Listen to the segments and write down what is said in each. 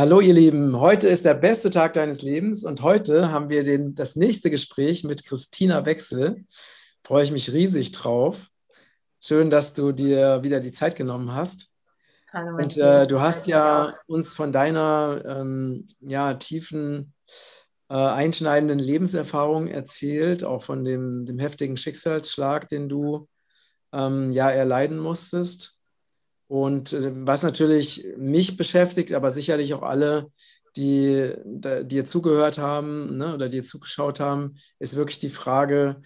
Hallo ihr Lieben, heute ist der beste Tag deines Lebens und heute haben wir den, das nächste Gespräch mit Christina Wechsel. Freue ich mich riesig drauf. Schön, dass du dir wieder die Zeit genommen hast. Hallo, und äh, du hast ja uns von deiner ähm, ja, tiefen, äh, einschneidenden Lebenserfahrung erzählt, auch von dem, dem heftigen Schicksalsschlag, den du ähm, ja erleiden musstest. Und äh, was natürlich mich beschäftigt, aber sicherlich auch alle, die dir zugehört haben ne, oder dir zugeschaut haben, ist wirklich die Frage,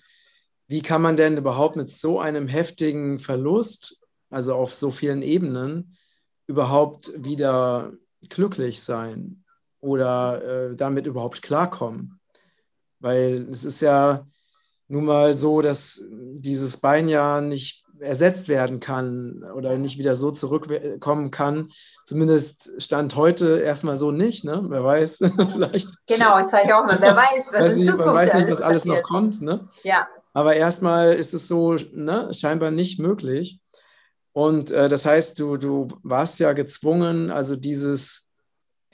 wie kann man denn überhaupt mit so einem heftigen Verlust, also auf so vielen Ebenen, überhaupt wieder glücklich sein oder äh, damit überhaupt klarkommen? Weil es ist ja nun mal so, dass dieses Bein ja nicht ersetzt werden kann oder nicht wieder so zurückkommen kann. Zumindest stand heute erstmal so nicht, ne? Wer weiß, vielleicht. Genau, ich sage auch mal, wer weiß, was in Zukunft Man weiß nicht, was alles passiert. noch kommt, ne? Ja. Aber erstmal ist es so, ne, scheinbar nicht möglich. Und äh, das heißt, du, du warst ja gezwungen, also dieses,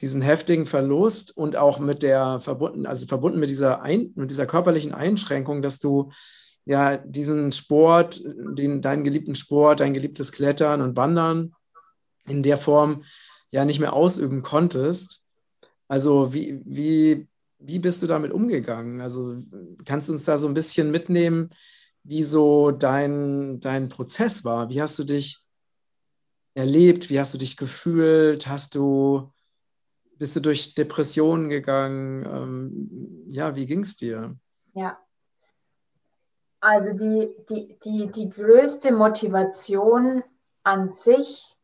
diesen heftigen Verlust und auch mit der verbunden, also verbunden mit dieser, Ein, mit dieser körperlichen Einschränkung, dass du ja diesen Sport, den, deinen geliebten Sport, dein geliebtes Klettern und Wandern in der Form ja nicht mehr ausüben konntest. Also wie, wie, wie bist du damit umgegangen? Also kannst du uns da so ein bisschen mitnehmen, wie so dein, dein Prozess war? Wie hast du dich erlebt? Wie hast du dich gefühlt? Hast du, bist du durch Depressionen gegangen? Ähm, ja, wie ging es dir? Ja, also die, die, die, die größte Motivation an sich,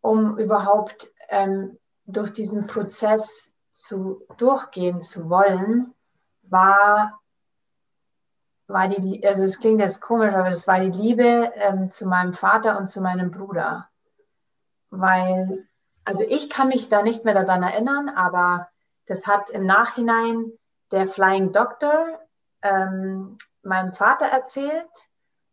um überhaupt ähm, durch diesen Prozess zu durchgehen zu wollen, war, war die, also es klingt jetzt komisch, aber das war die Liebe ähm, zu meinem Vater und zu meinem Bruder. Weil, also ich kann mich da nicht mehr daran erinnern, aber das hat im Nachhinein der Flying Doctor ähm, meinem Vater erzählt.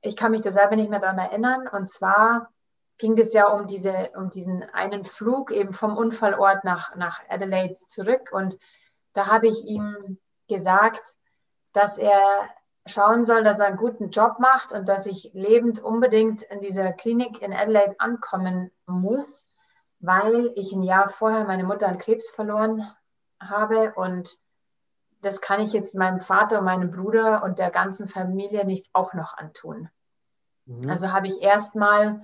Ich kann mich da selber nicht mehr daran erinnern. Und zwar ging es ja um, diese, um diesen einen Flug eben vom Unfallort nach, nach Adelaide zurück. Und da habe ich ihm gesagt, dass er schauen soll, dass er einen guten Job macht und dass ich lebend unbedingt in dieser Klinik in Adelaide ankommen muss, weil ich ein Jahr vorher meine Mutter an Krebs verloren habe und das kann ich jetzt meinem Vater und meinem Bruder und der ganzen Familie nicht auch noch antun. Mhm. Also habe ich erstmal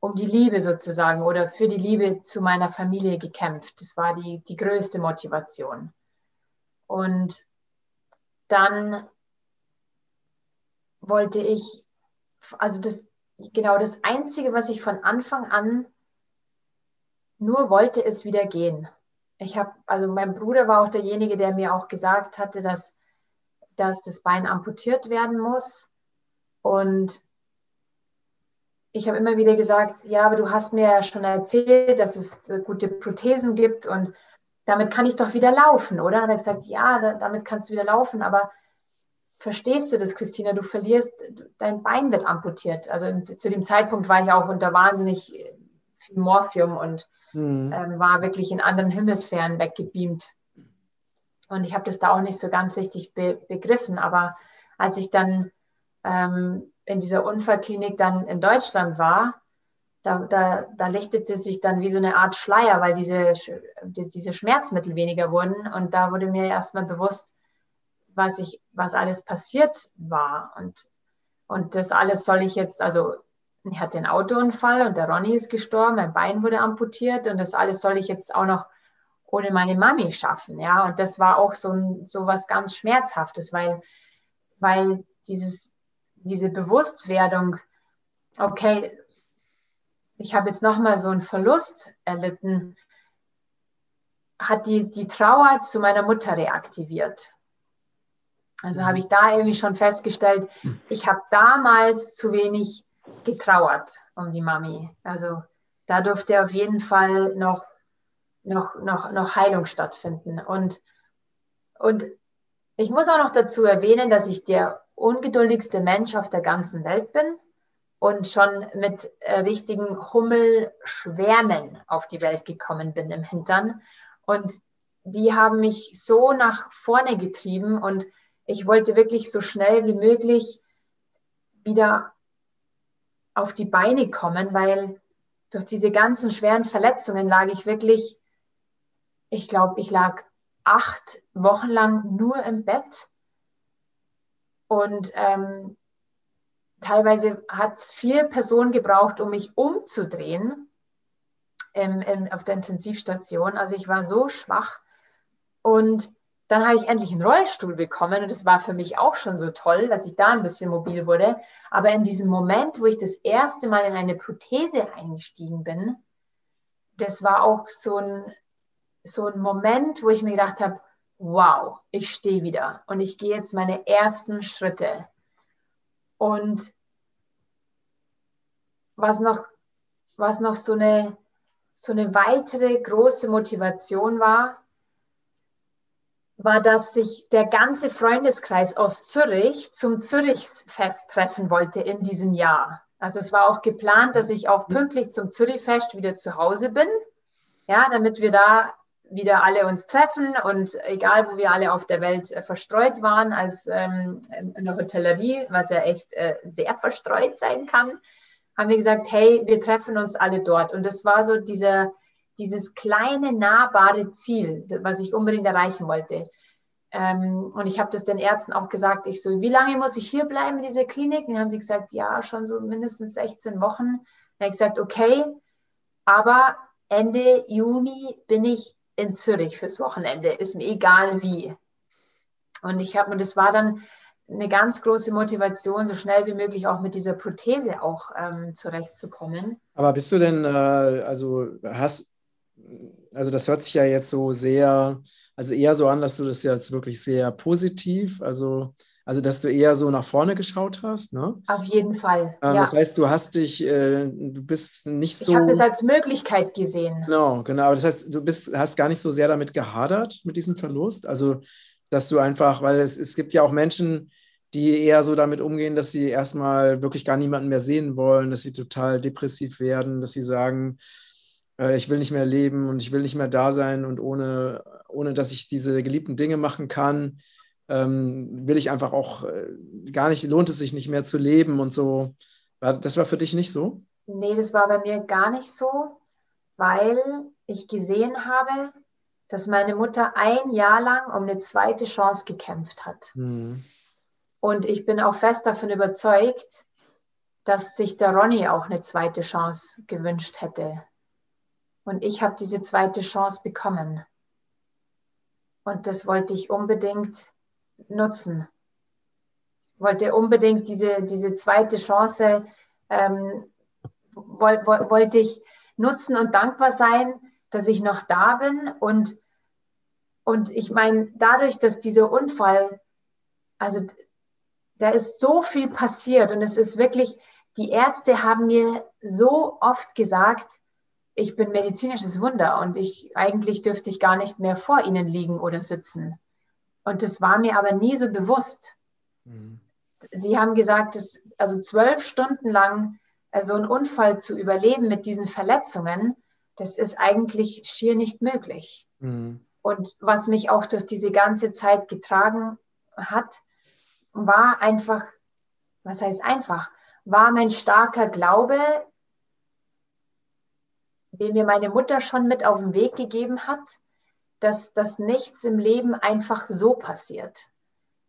um die Liebe sozusagen oder für die Liebe zu meiner Familie gekämpft. Das war die, die größte Motivation. Und dann wollte ich, also das, genau das Einzige, was ich von Anfang an nur wollte, ist wieder gehen ich habe, also mein Bruder war auch derjenige, der mir auch gesagt hatte, dass, dass das Bein amputiert werden muss. Und ich habe immer wieder gesagt, ja, aber du hast mir ja schon erzählt, dass es gute Prothesen gibt und damit kann ich doch wieder laufen, oder? Und er hat gesagt, ja, damit kannst du wieder laufen, aber verstehst du das, Christina? Du verlierst, dein Bein wird amputiert. Also zu dem Zeitpunkt war ich auch unter wahnsinnig viel Morphium und mhm. ähm, war wirklich in anderen Hemisphären weggebeamt. Und ich habe das da auch nicht so ganz richtig be begriffen. Aber als ich dann ähm, in dieser Unfallklinik dann in Deutschland war, da, da, da lichtete sich dann wie so eine Art Schleier, weil diese, diese Schmerzmittel weniger wurden. Und da wurde mir erstmal bewusst, was, ich, was alles passiert war. Und, und das alles soll ich jetzt, also ich hatte einen Autounfall und der Ronny ist gestorben, mein Bein wurde amputiert und das alles soll ich jetzt auch noch ohne meine Mami schaffen. Ja, und das war auch so, so was ganz Schmerzhaftes, weil, weil dieses, diese Bewusstwerdung, okay, ich habe jetzt nochmal so einen Verlust erlitten, hat die, die Trauer zu meiner Mutter reaktiviert. Also habe ich da irgendwie schon festgestellt, ich habe damals zu wenig getrauert um die Mami. Also da durfte auf jeden Fall noch, noch, noch, noch Heilung stattfinden. Und, und ich muss auch noch dazu erwähnen, dass ich der ungeduldigste Mensch auf der ganzen Welt bin. und schon mit äh, richtigen Hummelschwärmen auf die Welt gekommen bin im Hintern. Und die haben mich so nach vorne getrieben und ich wollte wirklich so schnell wie möglich wieder auf die Beine kommen, weil durch diese ganzen schweren Verletzungen lag ich wirklich, ich glaube, ich lag acht Wochen lang nur im Bett. Und ähm, teilweise hat es vier Personen gebraucht, um mich umzudrehen im, im, auf der Intensivstation. Also ich war so schwach. Und dann habe ich endlich einen Rollstuhl bekommen und das war für mich auch schon so toll, dass ich da ein bisschen mobil wurde. Aber in diesem Moment, wo ich das erste Mal in eine Prothese eingestiegen bin, das war auch so ein, so ein Moment, wo ich mir gedacht habe, wow, ich stehe wieder und ich gehe jetzt meine ersten Schritte. Und was noch, was noch so eine, so eine weitere große Motivation war, war, dass sich der ganze Freundeskreis aus Zürich zum Zürichsfest treffen wollte in diesem Jahr. Also es war auch geplant, dass ich auch pünktlich zum Zürichfest wieder zu Hause bin, ja, damit wir da wieder alle uns treffen und egal, wo wir alle auf der Welt äh, verstreut waren, als ähm, in der Hotellerie, was ja echt äh, sehr verstreut sein kann, haben wir gesagt, hey, wir treffen uns alle dort. Und das war so dieser dieses kleine, nahbare Ziel, was ich unbedingt erreichen wollte. Ähm, und ich habe das den Ärzten auch gesagt, ich so, wie lange muss ich hier bleiben in dieser Klinik? Und dann haben sie gesagt, ja, schon so mindestens 16 Wochen. Dann habe ich gesagt, okay, aber Ende Juni bin ich in Zürich fürs Wochenende, ist mir egal wie. Und ich habe, und das war dann eine ganz große Motivation, so schnell wie möglich auch mit dieser Prothese auch ähm, zurechtzukommen. Aber bist du denn, äh, also hast, also das hört sich ja jetzt so sehr, also eher so an, dass du das jetzt wirklich sehr positiv, also, also dass du eher so nach vorne geschaut hast, ne? Auf jeden Fall. Ähm, ja. Das heißt, du hast dich, äh, du bist nicht so. Ich habe das als Möglichkeit gesehen. Genau, genau. Aber das heißt, du bist, hast gar nicht so sehr damit gehadert, mit diesem Verlust. Also, dass du einfach, weil es, es gibt ja auch Menschen, die eher so damit umgehen, dass sie erstmal wirklich gar niemanden mehr sehen wollen, dass sie total depressiv werden, dass sie sagen, äh, ich will nicht mehr leben und ich will nicht mehr da sein und ohne, ohne dass ich diese geliebten Dinge machen kann, ähm, will ich einfach auch äh, gar nicht, lohnt es sich nicht mehr zu leben und so. War, das war für dich nicht so? Nee, das war bei mir gar nicht so, weil ich gesehen habe, dass meine Mutter ein Jahr lang um eine zweite Chance gekämpft hat. Mhm. Und ich bin auch fest davon überzeugt, dass sich der Ronny auch eine zweite Chance gewünscht hätte. Und ich habe diese zweite Chance bekommen. Und das wollte ich unbedingt nutzen. Wollte unbedingt diese, diese zweite Chance, ähm, woll, woll, wollte ich nutzen und dankbar sein, dass ich noch da bin. Und, und ich meine, dadurch, dass dieser Unfall, also da ist so viel passiert und es ist wirklich, die Ärzte haben mir so oft gesagt, ich bin medizinisches Wunder und ich eigentlich dürfte ich gar nicht mehr vor ihnen liegen oder sitzen. Und das war mir aber nie so bewusst. Mhm. Die haben gesagt, dass, also zwölf Stunden lang äh, so einen Unfall zu überleben mit diesen Verletzungen, das ist eigentlich schier nicht möglich. Mhm. Und was mich auch durch diese ganze Zeit getragen hat, war einfach, was heißt einfach, war mein starker Glaube, den mir meine Mutter schon mit auf den Weg gegeben hat, dass das nichts im Leben einfach so passiert,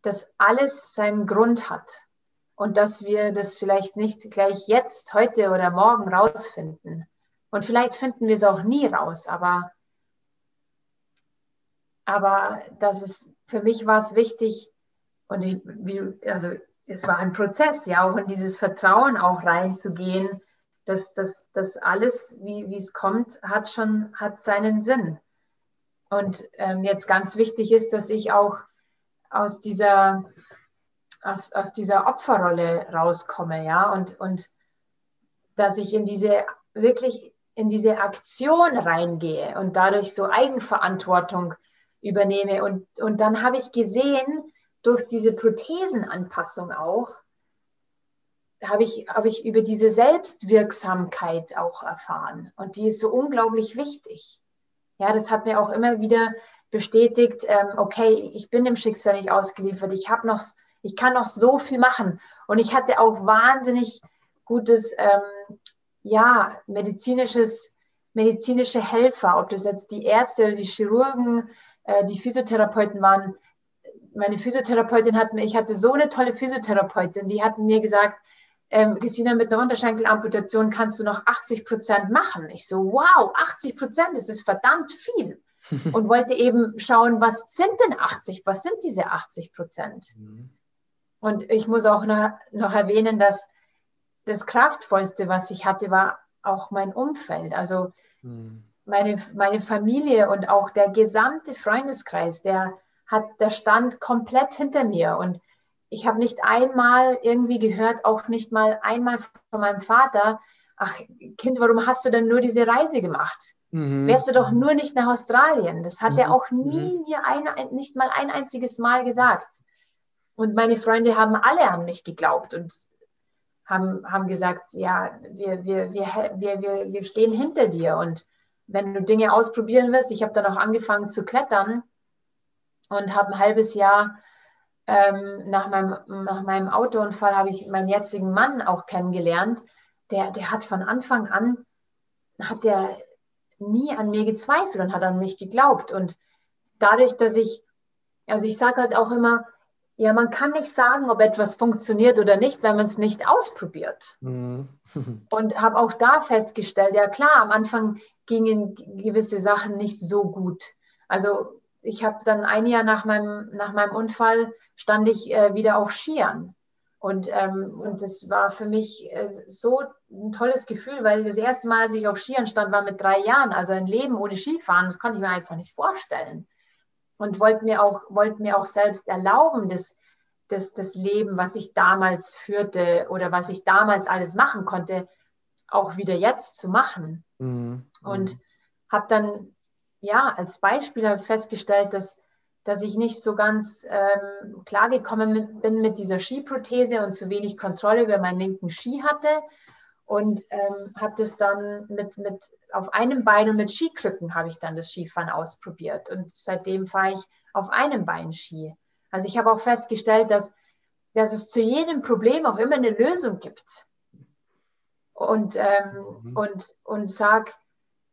dass alles seinen Grund hat und dass wir das vielleicht nicht gleich jetzt, heute oder morgen rausfinden. Und vielleicht finden wir es auch nie raus, aber, aber das ist, für mich war es wichtig und ich, also es war ein Prozess, ja, auch in dieses Vertrauen auch reinzugehen, das, das, das alles, wie, es kommt, hat schon hat seinen Sinn. Und ähm, jetzt ganz wichtig ist, dass ich auch aus dieser, aus, aus dieser Opferrolle rauskomme, ja, und, und dass ich in diese wirklich in diese Aktion reingehe und dadurch so Eigenverantwortung übernehme. Und, und dann habe ich gesehen, durch diese Prothesenanpassung auch, habe ich, habe ich über diese Selbstwirksamkeit auch erfahren. Und die ist so unglaublich wichtig. Ja, das hat mir auch immer wieder bestätigt, ähm, okay, ich bin dem Schicksal nicht ausgeliefert, ich habe noch, ich kann noch so viel machen. Und ich hatte auch wahnsinnig gutes, ähm, ja, medizinisches, medizinische Helfer, ob das jetzt die Ärzte oder die Chirurgen, äh, die Physiotherapeuten waren. Meine Physiotherapeutin hat mir, ich hatte so eine tolle Physiotherapeutin, die hat mir gesagt, ähm, Christina, mit einer Unterschenkelamputation kannst du noch 80 Prozent machen. Ich so, wow, 80 Prozent, das ist verdammt viel. und wollte eben schauen, was sind denn 80, was sind diese 80 Prozent? Mhm. Und ich muss auch noch, noch erwähnen, dass das Kraftvollste, was ich hatte, war auch mein Umfeld. Also mhm. meine, meine Familie und auch der gesamte Freundeskreis, der hat, der stand komplett hinter mir. Und ich habe nicht einmal irgendwie gehört, auch nicht mal einmal von meinem Vater, ach Kind, warum hast du denn nur diese Reise gemacht? Mhm. Wärst du doch nur nicht nach Australien. Das hat mhm. er auch nie mhm. mir ein, nicht mal ein einziges Mal gesagt. Und meine Freunde haben alle an mich geglaubt und haben, haben gesagt, ja, wir, wir, wir, wir, wir, wir stehen hinter dir. Und wenn du Dinge ausprobieren wirst, ich habe dann auch angefangen zu klettern und habe ein halbes Jahr ähm, nach, meinem, nach meinem Autounfall habe ich meinen jetzigen Mann auch kennengelernt. Der, der hat von Anfang an, hat der nie an mir gezweifelt und hat an mich geglaubt. Und dadurch, dass ich, also ich sage halt auch immer, ja, man kann nicht sagen, ob etwas funktioniert oder nicht, wenn man es nicht ausprobiert. Mhm. und habe auch da festgestellt, ja klar, am Anfang gingen gewisse Sachen nicht so gut. Also ich habe dann ein Jahr nach meinem, nach meinem Unfall stand ich äh, wieder auf Skiern. Und, ähm, und das war für mich äh, so ein tolles Gefühl, weil das erste Mal, als ich auf Skiern stand, war mit drei Jahren. Also ein Leben ohne Skifahren, das konnte ich mir einfach nicht vorstellen. Und wollte mir auch, wollte mir auch selbst erlauben, das, das, das Leben, was ich damals führte oder was ich damals alles machen konnte, auch wieder jetzt zu machen. Mhm. Und habe dann, ja, als Beispiel festgestellt, dass dass ich nicht so ganz ähm, klargekommen bin mit dieser Skiprothese und zu wenig Kontrolle über meinen linken Ski hatte. Und ähm, habe das dann mit, mit auf einem Bein und mit Skikrücken habe ich dann das Skifahren ausprobiert. Und seitdem fahre ich auf einem Bein Ski. Also ich habe auch festgestellt, dass, dass es zu jedem Problem auch immer eine Lösung gibt. Und, ähm, mhm. und, und sage,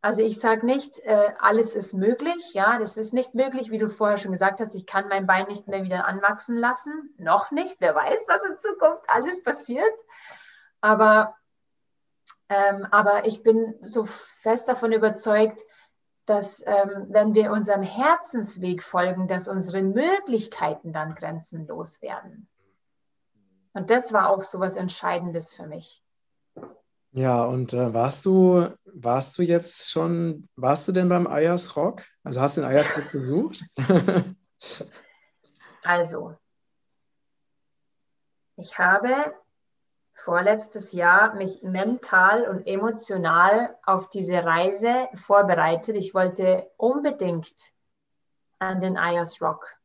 also ich sage nicht, äh, alles ist möglich. Ja, das ist nicht möglich, wie du vorher schon gesagt hast. Ich kann mein Bein nicht mehr wieder anwachsen lassen. Noch nicht. Wer weiß, was in Zukunft alles passiert. Aber, ähm, aber ich bin so fest davon überzeugt, dass ähm, wenn wir unserem Herzensweg folgen, dass unsere Möglichkeiten dann grenzenlos werden. Und das war auch so was Entscheidendes für mich. Ja, und äh, warst du, warst du jetzt schon, warst du denn beim Ayers Rock? Also hast du den Ayers Rock besucht? also, ich habe vorletztes Jahr mich mental und emotional auf diese Reise vorbereitet. Ich wollte unbedingt an den Ayers Rock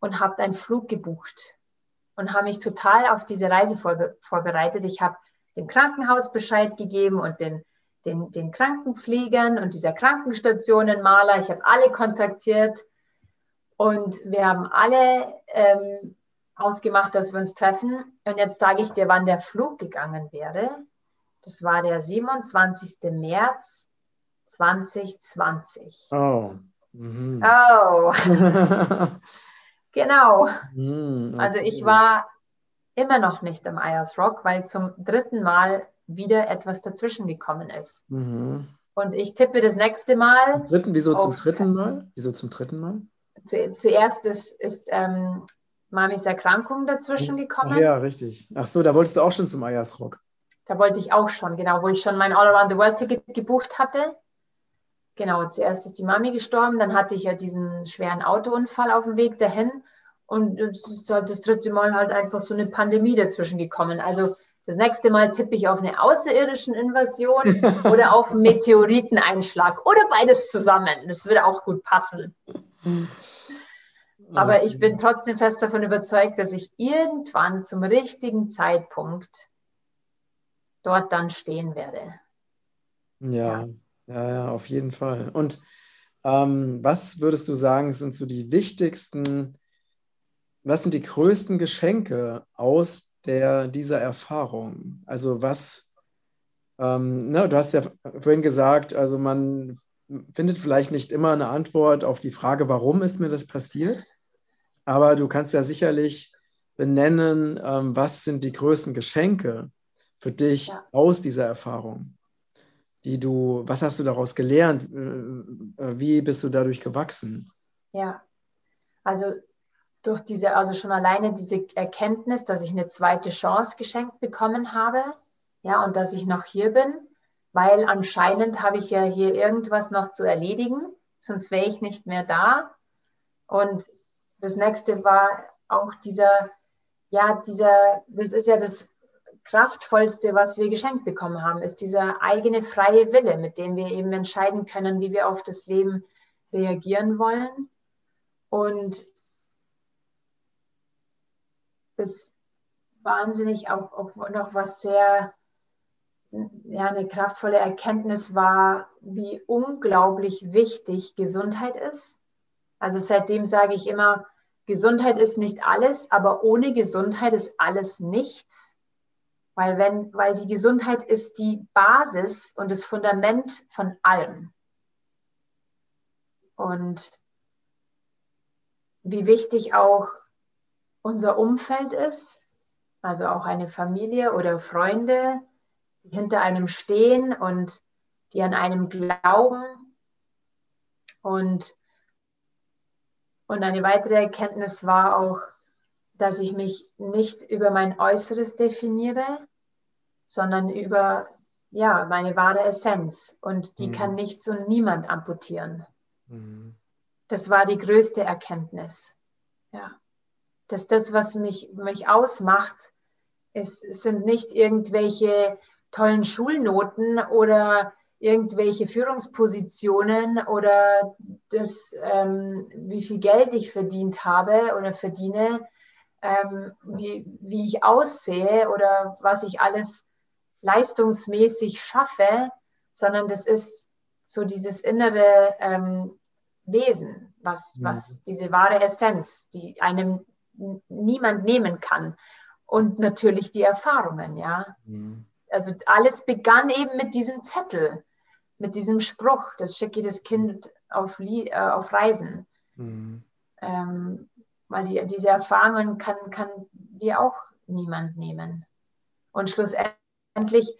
und habe einen Flug gebucht und habe mich total auf diese Reise vorbe vorbereitet. Ich habe dem Krankenhaus Bescheid gegeben und den, den, den Krankenpflegern und dieser Krankenstationenmaler. Ich habe alle kontaktiert und wir haben alle ähm, ausgemacht, dass wir uns treffen. Und jetzt sage ich dir, wann der Flug gegangen wäre. Das war der 27. März 2020. Oh. Mhm. Oh. genau. Mhm, okay. Also ich war immer noch nicht im Ayers Rock, weil zum dritten Mal wieder etwas dazwischen gekommen ist. Mhm. Und ich tippe das nächste Mal. Zum dritten, wieso zum dritten Mal? Wieso zum dritten Mal? Zu, zuerst ist, ist ähm, Mamis Erkrankung dazwischen gekommen. ja, richtig. Ach so, da wolltest du auch schon zum Ayers Rock. Da wollte ich auch schon, genau, wo ich schon mein All Around the World Ticket gebucht hatte. Genau, zuerst ist die Mami gestorben, dann hatte ich ja diesen schweren Autounfall auf dem Weg dahin und das dritte Mal halt einfach so eine Pandemie dazwischen gekommen. Also das nächste Mal tippe ich auf eine außerirdischen Invasion oder auf einen Meteoriteneinschlag oder beides zusammen. Das würde auch gut passen. Aber ich bin trotzdem fest davon überzeugt, dass ich irgendwann zum richtigen Zeitpunkt dort dann stehen werde. Ja, ja, ja, ja auf jeden Fall. Und ähm, was würdest du sagen, sind so die wichtigsten, was sind die größten Geschenke aus der, dieser Erfahrung? Also was, ähm, ne, du hast ja vorhin gesagt, also man findet vielleicht nicht immer eine Antwort auf die Frage, warum ist mir das passiert, aber du kannst ja sicherlich benennen, ähm, was sind die größten Geschenke für dich ja. aus dieser Erfahrung, die du, was hast du daraus gelernt, äh, äh, wie bist du dadurch gewachsen? Ja, also durch diese, also schon alleine diese Erkenntnis, dass ich eine zweite Chance geschenkt bekommen habe, ja, und dass ich noch hier bin, weil anscheinend habe ich ja hier irgendwas noch zu erledigen, sonst wäre ich nicht mehr da. Und das nächste war auch dieser, ja, dieser, das ist ja das kraftvollste, was wir geschenkt bekommen haben, ist dieser eigene freie Wille, mit dem wir eben entscheiden können, wie wir auf das Leben reagieren wollen. Und das wahnsinnig auch, auch noch was sehr ja, eine kraftvolle Erkenntnis war, wie unglaublich wichtig Gesundheit ist. Also seitdem sage ich immer, Gesundheit ist nicht alles, aber ohne Gesundheit ist alles nichts. Weil, wenn, weil die Gesundheit ist die Basis und das Fundament von allem. Und wie wichtig auch unser Umfeld ist, also auch eine Familie oder Freunde, die hinter einem stehen und die an einem glauben. Und, und eine weitere Erkenntnis war auch, dass ich mich nicht über mein Äußeres definiere, sondern über ja, meine wahre Essenz. Und die mhm. kann nichts und niemand amputieren. Mhm. Das war die größte Erkenntnis. Ja. Dass das, was mich, mich ausmacht, ist, sind nicht irgendwelche tollen Schulnoten oder irgendwelche Führungspositionen oder das, ähm, wie viel Geld ich verdient habe oder verdiene, ähm, wie, wie ich aussehe oder was ich alles leistungsmäßig schaffe, sondern das ist so dieses innere ähm, Wesen, was, mhm. was diese wahre Essenz, die einem niemand nehmen kann. Und natürlich die Erfahrungen, ja. Mhm also alles begann eben mit diesem Zettel, mit diesem Spruch, das schicke das Kind auf, äh, auf Reisen. Mhm. Ähm, weil die, diese Erfahrungen kann, kann dir auch niemand nehmen. Und schlussendlich,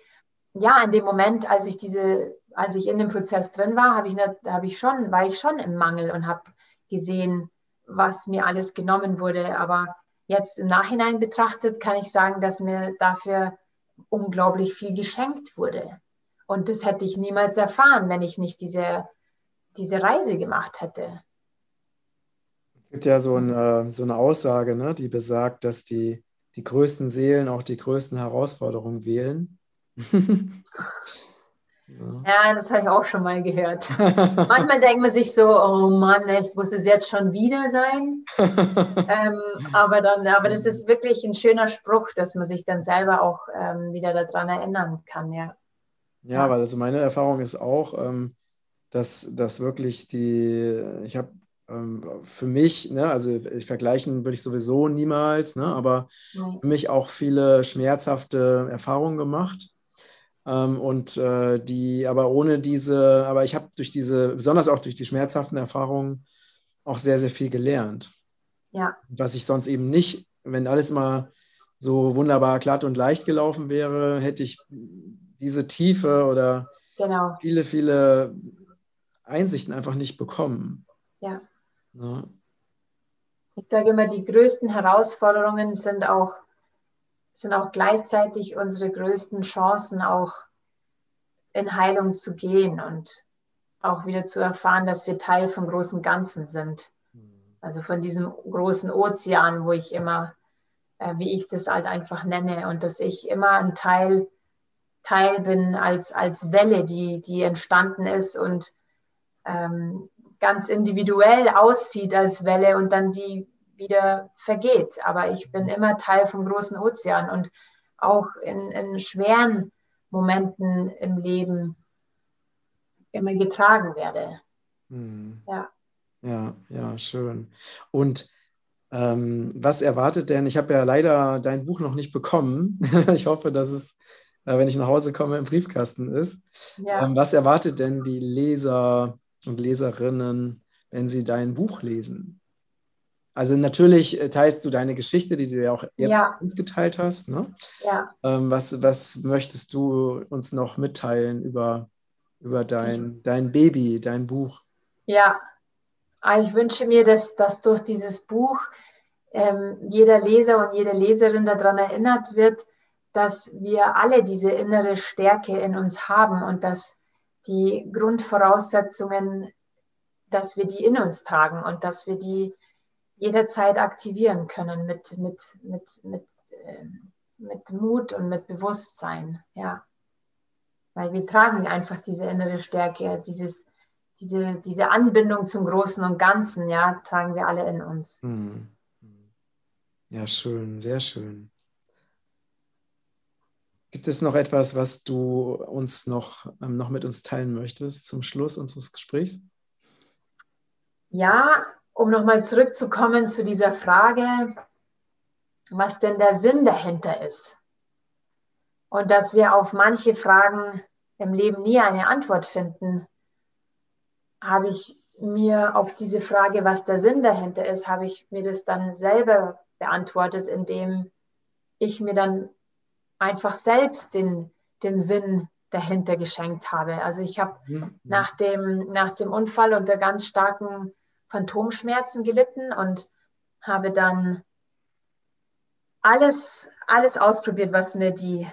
ja, in dem Moment, als ich diese, als ich in dem Prozess drin war, habe ich, hab ich schon, war ich schon im Mangel und habe gesehen, was mir alles genommen wurde. Aber jetzt im Nachhinein betrachtet kann ich sagen, dass mir dafür unglaublich viel geschenkt wurde. Und das hätte ich niemals erfahren, wenn ich nicht diese, diese Reise gemacht hätte. Es gibt ja so eine, so eine Aussage, ne, die besagt, dass die, die größten Seelen auch die größten Herausforderungen wählen. Ja, das habe ich auch schon mal gehört. Manchmal denkt man sich so, oh Mann, es muss es jetzt schon wieder sein. ähm, aber dann, aber das ist wirklich ein schöner Spruch, dass man sich dann selber auch ähm, wieder daran erinnern kann, ja. Ja, weil also meine Erfahrung ist auch, ähm, dass, dass wirklich die, ich habe ähm, für mich, ne, also ich vergleichen würde ich sowieso niemals, ne, aber für mich auch viele schmerzhafte Erfahrungen gemacht ähm, und äh, die, aber ohne diese, aber ich habe durch diese, besonders auch durch die schmerzhaften Erfahrungen, auch sehr, sehr viel gelernt. Ja. Was ich sonst eben nicht, wenn alles mal so wunderbar glatt und leicht gelaufen wäre, hätte ich diese Tiefe oder genau. viele, viele Einsichten einfach nicht bekommen. Ja. ja. Ich sage immer, die größten Herausforderungen sind auch sind auch gleichzeitig unsere größten Chancen, auch in Heilung zu gehen und auch wieder zu erfahren, dass wir Teil vom großen Ganzen sind. Also von diesem großen Ozean, wo ich immer, äh, wie ich das halt einfach nenne, und dass ich immer ein Teil, Teil bin als, als Welle, die, die entstanden ist und ähm, ganz individuell aussieht als Welle und dann die wieder vergeht. Aber ich bin immer Teil vom großen Ozean und auch in, in schweren Momenten im Leben immer getragen werde. Mhm. Ja. Ja, ja, schön. Und ähm, was erwartet denn? Ich habe ja leider dein Buch noch nicht bekommen. ich hoffe, dass es, äh, wenn ich nach Hause komme, im Briefkasten ist. Ja. Ähm, was erwartet denn die Leser und Leserinnen, wenn sie dein Buch lesen? Also natürlich äh, teilst du deine Geschichte, die du ja auch jetzt ja. geteilt hast. Ne? Ja. Ähm, was, was möchtest du uns noch mitteilen über, über dein, dein Baby, dein Buch? Ja, ah, ich wünsche mir, dass, dass durch dieses Buch ähm, jeder Leser und jede Leserin daran erinnert wird, dass wir alle diese innere Stärke in uns haben und dass die Grundvoraussetzungen, dass wir die in uns tragen und dass wir die jederzeit aktivieren können mit, mit, mit, mit, äh, mit Mut und mit Bewusstsein. Ja. Weil wir tragen einfach diese innere Stärke, dieses, diese, diese Anbindung zum Großen und Ganzen, ja, tragen wir alle in uns. Hm. Ja, schön, sehr schön. Gibt es noch etwas, was du uns noch, ähm, noch mit uns teilen möchtest zum Schluss unseres Gesprächs? Ja, um nochmal zurückzukommen zu dieser Frage, was denn der Sinn dahinter ist. Und dass wir auf manche Fragen im Leben nie eine Antwort finden, habe ich mir auf diese Frage, was der Sinn dahinter ist, habe ich mir das dann selber beantwortet, indem ich mir dann einfach selbst den, den Sinn dahinter geschenkt habe. Also ich habe mhm. nach, dem, nach dem Unfall und der ganz starken Phantomschmerzen gelitten und habe dann alles, alles ausprobiert, was mir die,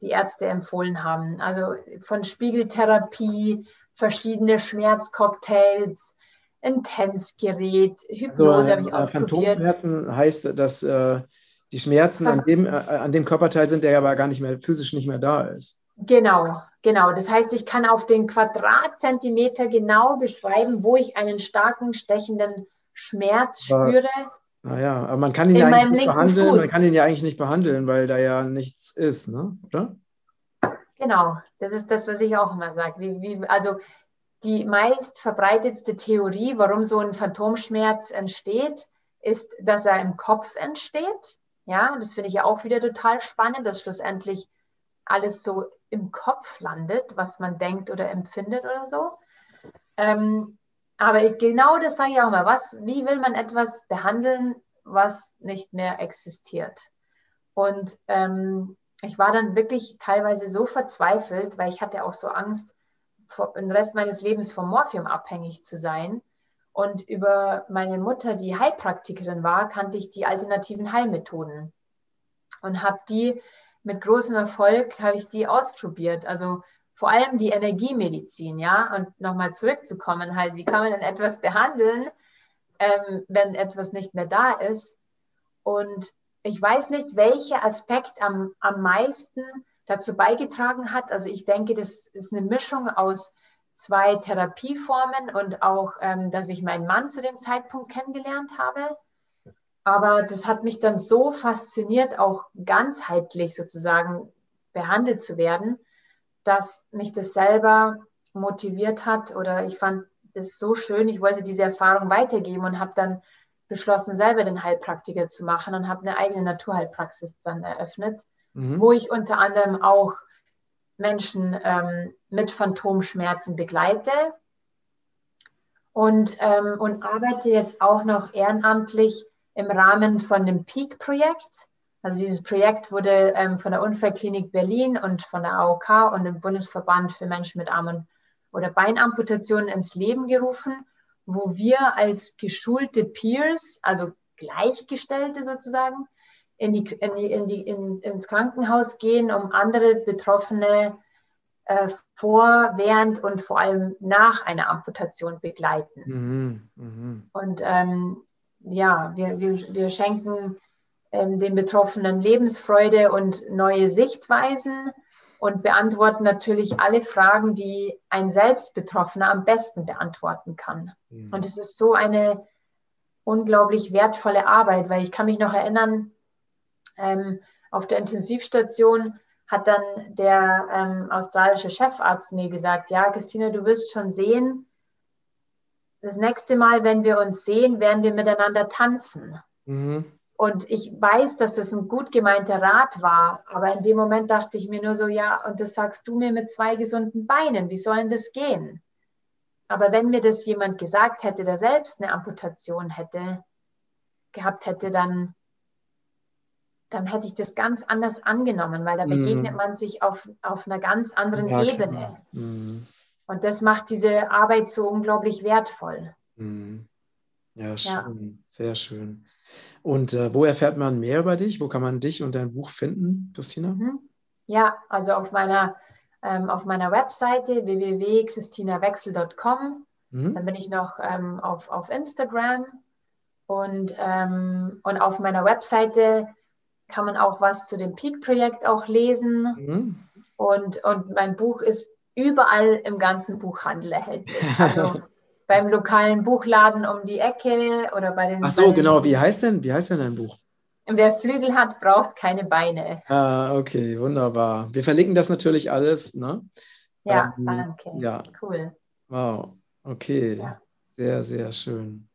die Ärzte empfohlen haben. Also von Spiegeltherapie, verschiedene Schmerzcocktails, Intensgerät, Hypnose also, habe ich äh, ausprobiert. Phantomschmerzen heißt, dass äh, die Schmerzen an dem, äh, an dem Körperteil sind, der aber gar nicht mehr physisch nicht mehr da ist. Genau, genau. Das heißt, ich kann auf den Quadratzentimeter genau beschreiben, wo ich einen starken, stechenden Schmerz spüre. Naja, aber man kann ihn ja eigentlich nicht behandeln. Fuß. Man kann ihn ja eigentlich nicht behandeln, weil da ja nichts ist, ne? oder? Genau, das ist das, was ich auch immer sage. Also die meist verbreitetste Theorie, warum so ein Phantomschmerz entsteht, ist, dass er im Kopf entsteht. Ja, das finde ich ja auch wieder total spannend, dass schlussendlich alles so im Kopf landet, was man denkt oder empfindet oder so. Ähm, aber ich, genau das sage ich auch mal. Was, wie will man etwas behandeln, was nicht mehr existiert? Und ähm, ich war dann wirklich teilweise so verzweifelt, weil ich hatte auch so Angst, den Rest meines Lebens vom Morphium abhängig zu sein. Und über meine Mutter, die Heilpraktikerin war, kannte ich die alternativen Heilmethoden und habe die mit großem Erfolg habe ich die ausprobiert. Also vor allem die Energiemedizin, ja. Und nochmal zurückzukommen, halt, wie kann man denn etwas behandeln, ähm, wenn etwas nicht mehr da ist? Und ich weiß nicht, welcher Aspekt am, am meisten dazu beigetragen hat. Also ich denke, das ist eine Mischung aus zwei Therapieformen und auch, ähm, dass ich meinen Mann zu dem Zeitpunkt kennengelernt habe. Aber das hat mich dann so fasziniert, auch ganzheitlich sozusagen behandelt zu werden, dass mich das selber motiviert hat oder ich fand das so schön, ich wollte diese Erfahrung weitergeben und habe dann beschlossen, selber den Heilpraktiker zu machen und habe eine eigene Naturheilpraxis dann eröffnet, mhm. wo ich unter anderem auch Menschen ähm, mit Phantomschmerzen begleite und, ähm, und arbeite jetzt auch noch ehrenamtlich im Rahmen von dem Peak-Projekt. Also dieses Projekt wurde ähm, von der Unfallklinik Berlin und von der AOK und dem Bundesverband für Menschen mit Arm- oder Beinamputationen ins Leben gerufen, wo wir als geschulte Peers, also Gleichgestellte sozusagen, in die, in die, in die, in, ins Krankenhaus gehen, um andere Betroffene äh, vor, während und vor allem nach einer Amputation begleiten. Mhm, mh. Und ähm, ja, wir, wir, wir schenken ähm, den Betroffenen Lebensfreude und neue Sichtweisen und beantworten natürlich alle Fragen, die ein Selbstbetroffener am besten beantworten kann. Mhm. Und es ist so eine unglaublich wertvolle Arbeit, weil ich kann mich noch erinnern, ähm, auf der Intensivstation hat dann der ähm, australische Chefarzt mir gesagt, ja, Christina, du wirst schon sehen, das nächste Mal, wenn wir uns sehen, werden wir miteinander tanzen. Mhm. Und ich weiß, dass das ein gut gemeinter Rat war, aber in dem Moment dachte ich mir nur so, ja, und das sagst du mir mit zwei gesunden Beinen, wie soll denn das gehen? Aber wenn mir das jemand gesagt hätte, der selbst eine Amputation hätte, gehabt hätte, dann, dann hätte ich das ganz anders angenommen, weil da mhm. begegnet man sich auf, auf einer ganz anderen ja, Ebene. Mhm. Und das macht diese Arbeit so unglaublich wertvoll. Mhm. Ja, schön, ja. sehr schön. Und äh, wo erfährt man mehr über dich? Wo kann man dich und dein Buch finden, Christina? Mhm. Ja, also auf meiner, ähm, auf meiner Webseite www.christinawechsel.com. Mhm. Dann bin ich noch ähm, auf, auf Instagram und, ähm, und auf meiner Webseite kann man auch was zu dem Peak-Projekt auch lesen. Mhm. Und, und mein Buch ist überall im ganzen Buchhandel erhältlich. Also beim lokalen Buchladen um die Ecke oder bei den. Ach so, genau. Wie heißt denn, wie heißt denn dein Buch? Wer Flügel hat, braucht keine Beine. Ah, okay, wunderbar. Wir verlinken das natürlich alles, ne? Ja, ähm, danke. Ja. Cool. Wow, okay. Ja. Sehr, sehr schön.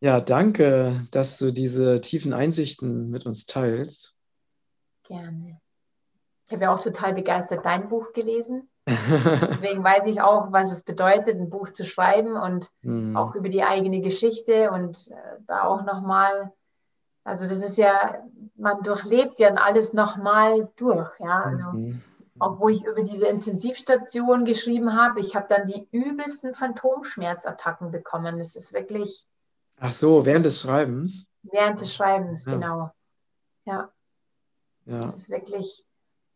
Ja, danke, dass du diese tiefen Einsichten mit uns teilst. Gerne. Ich habe ja auch total begeistert dein Buch gelesen. Deswegen weiß ich auch, was es bedeutet, ein Buch zu schreiben und mhm. auch über die eigene Geschichte und äh, da auch nochmal, also das ist ja, man durchlebt ja alles nochmal durch, ja. Also, mhm. Wo ich über diese Intensivstation geschrieben habe, ich habe dann die übelsten Phantomschmerzattacken bekommen. Das ist wirklich. Ach so, während des Schreibens? Während des Schreibens, ja. genau. Ja. ja. Das ist wirklich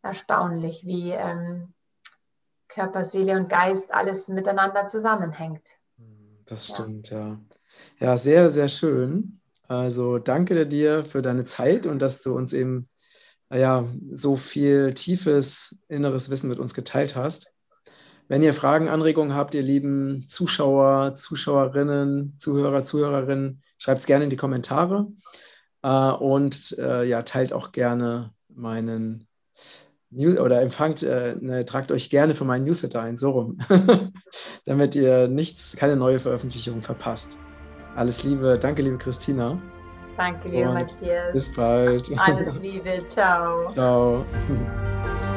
erstaunlich, wie ähm, Körper, Seele und Geist alles miteinander zusammenhängt. Das stimmt, ja. ja. Ja, sehr, sehr schön. Also danke dir für deine Zeit und dass du uns eben ja, so viel tiefes inneres Wissen mit uns geteilt hast. Wenn ihr Fragen, Anregungen habt, ihr lieben Zuschauer, Zuschauerinnen, Zuhörer, Zuhörerinnen, schreibt es gerne in die Kommentare äh, und äh, ja, teilt auch gerne meinen oder empfangt, äh, ne, tragt euch gerne für meinen Newsletter ein, so rum, damit ihr nichts, keine neue Veröffentlichung verpasst. Alles Liebe, danke liebe Christina. Danke, liebe Matthias. Bis bald. Alles Liebe, ciao. Ciao.